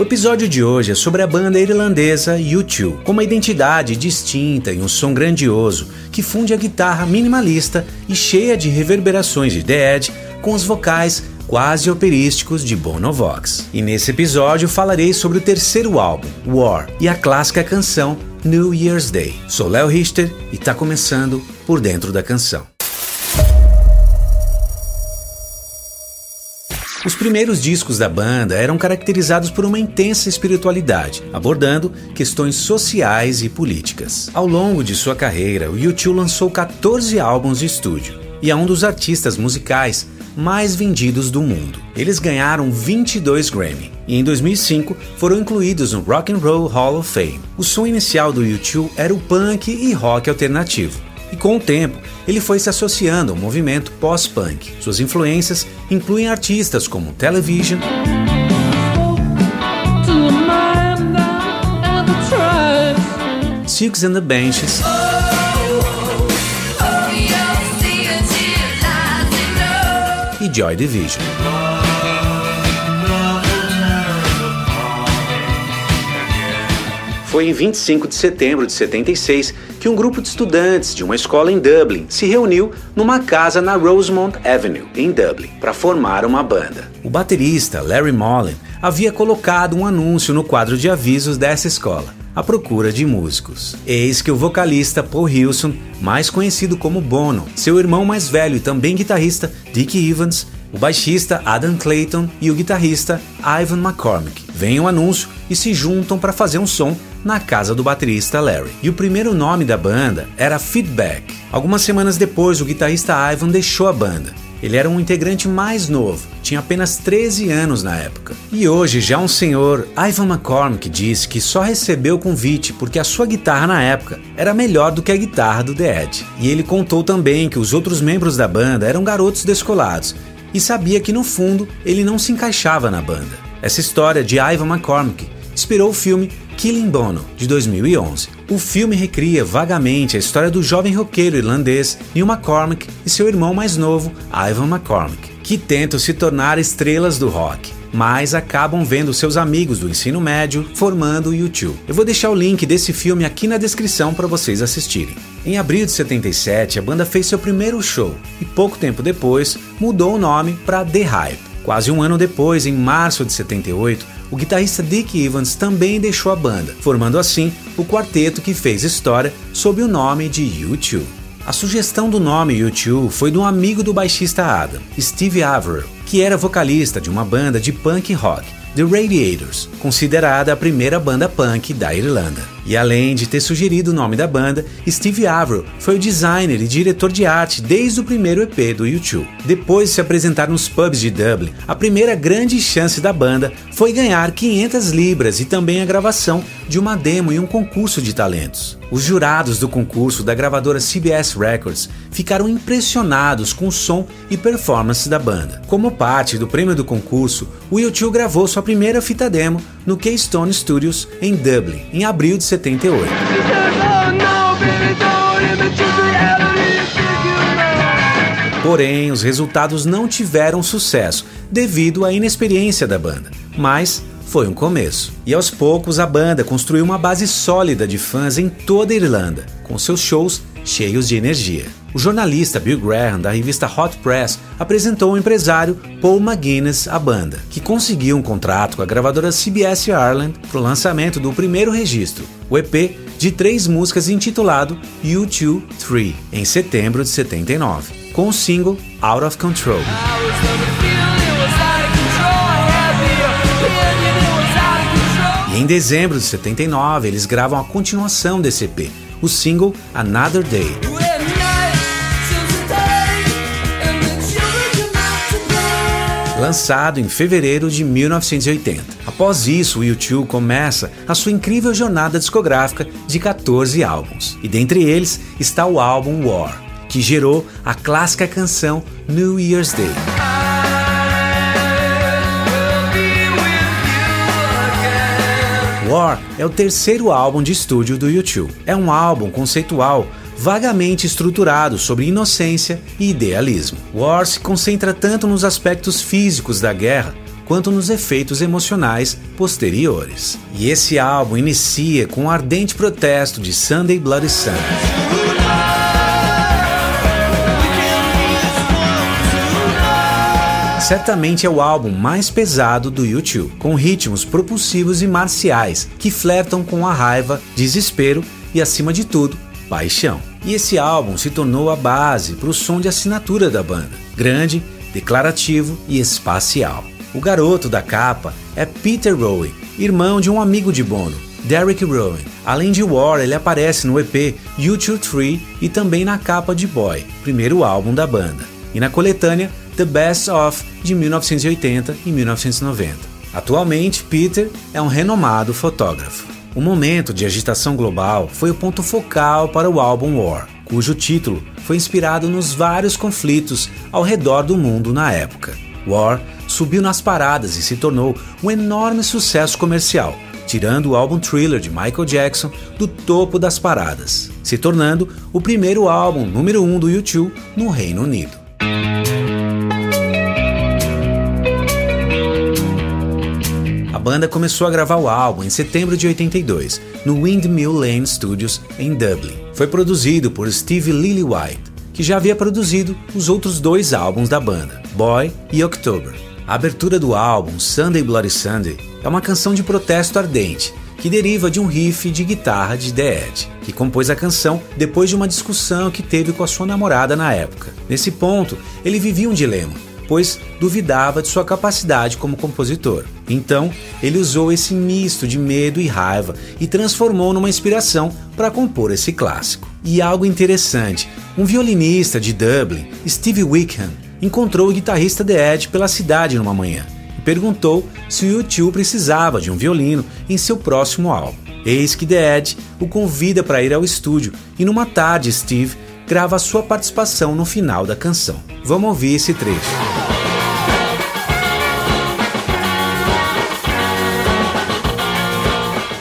O episódio de hoje é sobre a banda irlandesa U2, com uma identidade distinta e um som grandioso que funde a guitarra minimalista e cheia de reverberações de The Edge com os vocais quase operísticos de Bono Vox. E nesse episódio falarei sobre o terceiro álbum, War, e a clássica canção New Year's Day. Sou Léo Richter e está começando por dentro da canção. Os primeiros discos da banda eram caracterizados por uma intensa espiritualidade, abordando questões sociais e políticas. Ao longo de sua carreira, o U2 lançou 14 álbuns de estúdio e é um dos artistas musicais mais vendidos do mundo. Eles ganharam 22 Grammy e em 2005 foram incluídos no Rock and Roll Hall of Fame. O som inicial do U2 era o punk e rock alternativo. E com o tempo, ele foi se associando ao movimento pós-punk. Suas influências incluem artistas como Television, Six and the Benches, e Joy Division. Foi em 25 de setembro de 76 que um grupo de estudantes de uma escola em Dublin se reuniu numa casa na Rosemont Avenue, em Dublin, para formar uma banda. O baterista Larry Mullen havia colocado um anúncio no quadro de avisos dessa escola à procura de músicos. Eis que o vocalista Paul Hilson, mais conhecido como Bono, seu irmão mais velho e também guitarrista Dick Evans, o baixista Adam Clayton e o guitarrista Ivan McCormick veem o anúncio e se juntam para fazer um som na casa do baterista Larry. E o primeiro nome da banda era Feedback. Algumas semanas depois, o guitarrista Ivan deixou a banda ele era um integrante mais novo, tinha apenas 13 anos na época. E hoje, já um senhor, Ivan McCormick, disse que só recebeu o convite porque a sua guitarra na época era melhor do que a guitarra do The Edge. E ele contou também que os outros membros da banda eram garotos descolados e sabia que no fundo ele não se encaixava na banda. Essa história de Ivan McCormick inspirou o filme Killing Bono, de 2011. O filme recria vagamente a história do jovem roqueiro irlandês Neil McCormick e seu irmão mais novo, Ivan McCormick, que tentam se tornar estrelas do rock mas acabam vendo seus amigos do ensino médio formando o YouTube. Eu vou deixar o link desse filme aqui na descrição para vocês assistirem. Em abril de 77, a banda fez seu primeiro show e pouco tempo depois mudou o nome para The Hype. Quase um ano depois, em março de 78, o guitarrista Dick Evans também deixou a banda, formando assim o quarteto que fez história sob o nome de U2. A sugestão do nome U2 foi de um amigo do baixista Adam, Steve Averill, que era vocalista de uma banda de punk rock, The Radiators, considerada a primeira banda punk da Irlanda. E além de ter sugerido o nome da banda, Steve Averill foi o designer e diretor de arte desde o primeiro EP do U2. Depois de se apresentar nos pubs de Dublin, a primeira grande chance da banda foi ganhar 500 libras e também a gravação de uma demo e um concurso de talentos. Os jurados do concurso da gravadora CBS Records ficaram impressionados com o som e performance da banda. Como parte do prêmio do concurso, o U2 gravou sua primeira fita demo no Keystone Studios em Dublin, em abril de 78. Porém, os resultados não tiveram sucesso devido à inexperiência da banda, mas foi um começo. E aos poucos a banda construiu uma base sólida de fãs em toda a Irlanda, com seus shows cheios de energia. O jornalista Bill Graham, da revista Hot Press, apresentou o empresário Paul McGuinness à banda, que conseguiu um contrato com a gravadora CBS Ireland para o lançamento do primeiro registro, o EP de três músicas intitulado U2 3, em setembro de 79, com o single Out of Control. E em dezembro de 79, eles gravam a continuação desse EP, o single Another Day. Lançado em fevereiro de 1980. Após isso, o U2 começa a sua incrível jornada discográfica de 14 álbuns, e dentre eles está o álbum War, que gerou a clássica canção New Year's Day. War é o terceiro álbum de estúdio do U2. É um álbum conceitual vagamente estruturado sobre inocência e idealismo. War se concentra tanto nos aspectos físicos da guerra quanto nos efeitos emocionais posteriores. E esse álbum inicia com um ardente protesto de Sunday Bloody Sunday. certamente é o álbum mais pesado do YouTube, com ritmos propulsivos e marciais que flertam com a raiva, desespero e, acima de tudo, paixão. E esse álbum se tornou a base para o som de assinatura da banda, grande, declarativo e espacial. O garoto da capa é Peter Rowan, irmão de um amigo de Bono, Derek Rowan. Além de War, ele aparece no EP YouTube 3 e também na capa de Boy, primeiro álbum da banda, e na coletânea The Best of de 1980 e 1990. Atualmente, Peter é um renomado fotógrafo. O momento de agitação global foi o ponto focal para o álbum War, cujo título foi inspirado nos vários conflitos ao redor do mundo na época. War subiu nas paradas e se tornou um enorme sucesso comercial, tirando o álbum Thriller de Michael Jackson do topo das paradas, se tornando o primeiro álbum número 1 um do U2 no Reino Unido. Banda começou a gravar o álbum em setembro de 82, no Windmill Lane Studios, em Dublin. Foi produzido por Steve Lillywhite, que já havia produzido os outros dois álbuns da banda, Boy e October. A abertura do álbum, Sunday Bloody Sunday, é uma canção de protesto ardente, que deriva de um riff de guitarra de The Edge, que compôs a canção depois de uma discussão que teve com a sua namorada na época. Nesse ponto, ele vivia um dilema pois duvidava de sua capacidade como compositor. Então, ele usou esse misto de medo e raiva e transformou numa inspiração para compor esse clássico. E algo interessante: um violinista de Dublin, Steve Wickham, encontrou o guitarrista The Edge pela cidade numa manhã e perguntou se o U2 precisava de um violino em seu próximo álbum. Eis que The Edge o convida para ir ao estúdio e numa tarde Steve grava sua participação no final da canção. Vamos ouvir esse trecho.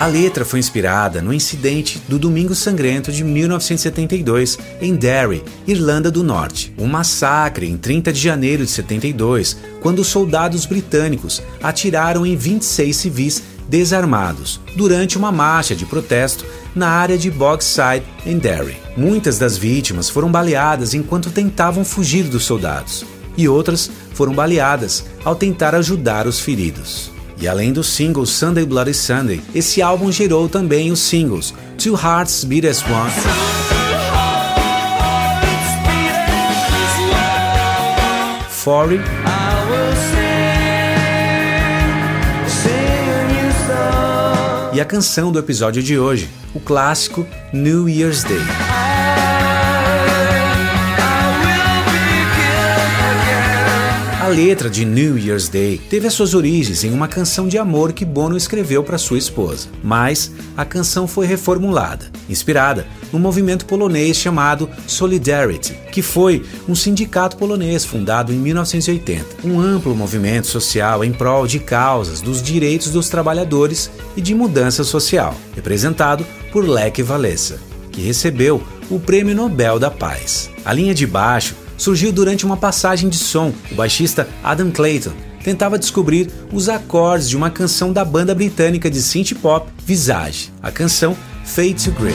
A letra foi inspirada no incidente do Domingo Sangrento de 1972 em Derry, Irlanda do Norte. Um massacre em 30 de janeiro de 72, quando soldados britânicos atiraram em 26 civis desarmados durante uma marcha de protesto na área de Bogside, em Derry. Muitas das vítimas foram baleadas enquanto tentavam fugir dos soldados, e outras foram baleadas ao tentar ajudar os feridos. E além do single Sunday Bloody Sunday, esse álbum gerou também os singles Two Hearts Beat As One. Forty e a canção do episódio de hoje, o clássico New Year's Day. A letra de New Year's Day. Teve as suas origens em uma canção de amor que Bono escreveu para sua esposa, mas a canção foi reformulada, inspirada no movimento polonês chamado Solidarity, que foi um sindicato polonês fundado em 1980, um amplo movimento social em prol de causas dos direitos dos trabalhadores e de mudança social, representado por Lech Walesa, que recebeu o Prêmio Nobel da Paz. A linha de baixo surgiu durante uma passagem de som. O baixista Adam Clayton tentava descobrir os acordes de uma canção da banda britânica de synth pop Visage, a canção Fade to Grey.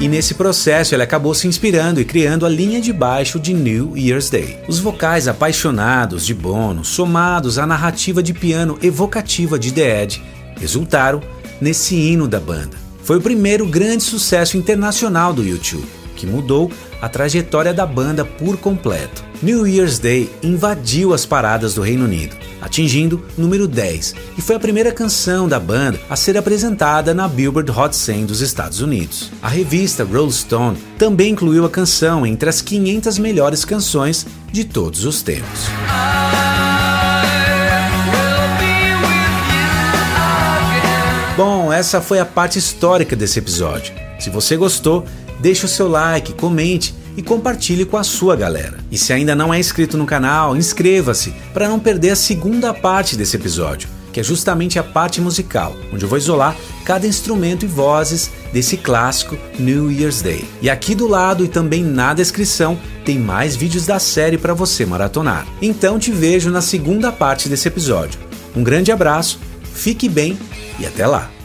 E nesse processo ele acabou se inspirando e criando a linha de baixo de New Year's Day. Os vocais apaixonados de Bono, somados à narrativa de piano evocativa de The Edge, resultaram nesse hino da banda. Foi o primeiro grande sucesso internacional do YouTube, que mudou a trajetória da banda por completo. New Year's Day invadiu as paradas do Reino Unido, atingindo número 10, e foi a primeira canção da banda a ser apresentada na Billboard Hot 100 dos Estados Unidos. A revista Rolling Stone também incluiu a canção entre as 500 melhores canções de todos os tempos. Essa foi a parte histórica desse episódio. Se você gostou, deixe o seu like, comente e compartilhe com a sua galera. E se ainda não é inscrito no canal, inscreva-se para não perder a segunda parte desse episódio, que é justamente a parte musical, onde eu vou isolar cada instrumento e vozes desse clássico New Year's Day. E aqui do lado e também na descrição tem mais vídeos da série para você maratonar. Então te vejo na segunda parte desse episódio. Um grande abraço, fique bem e até lá!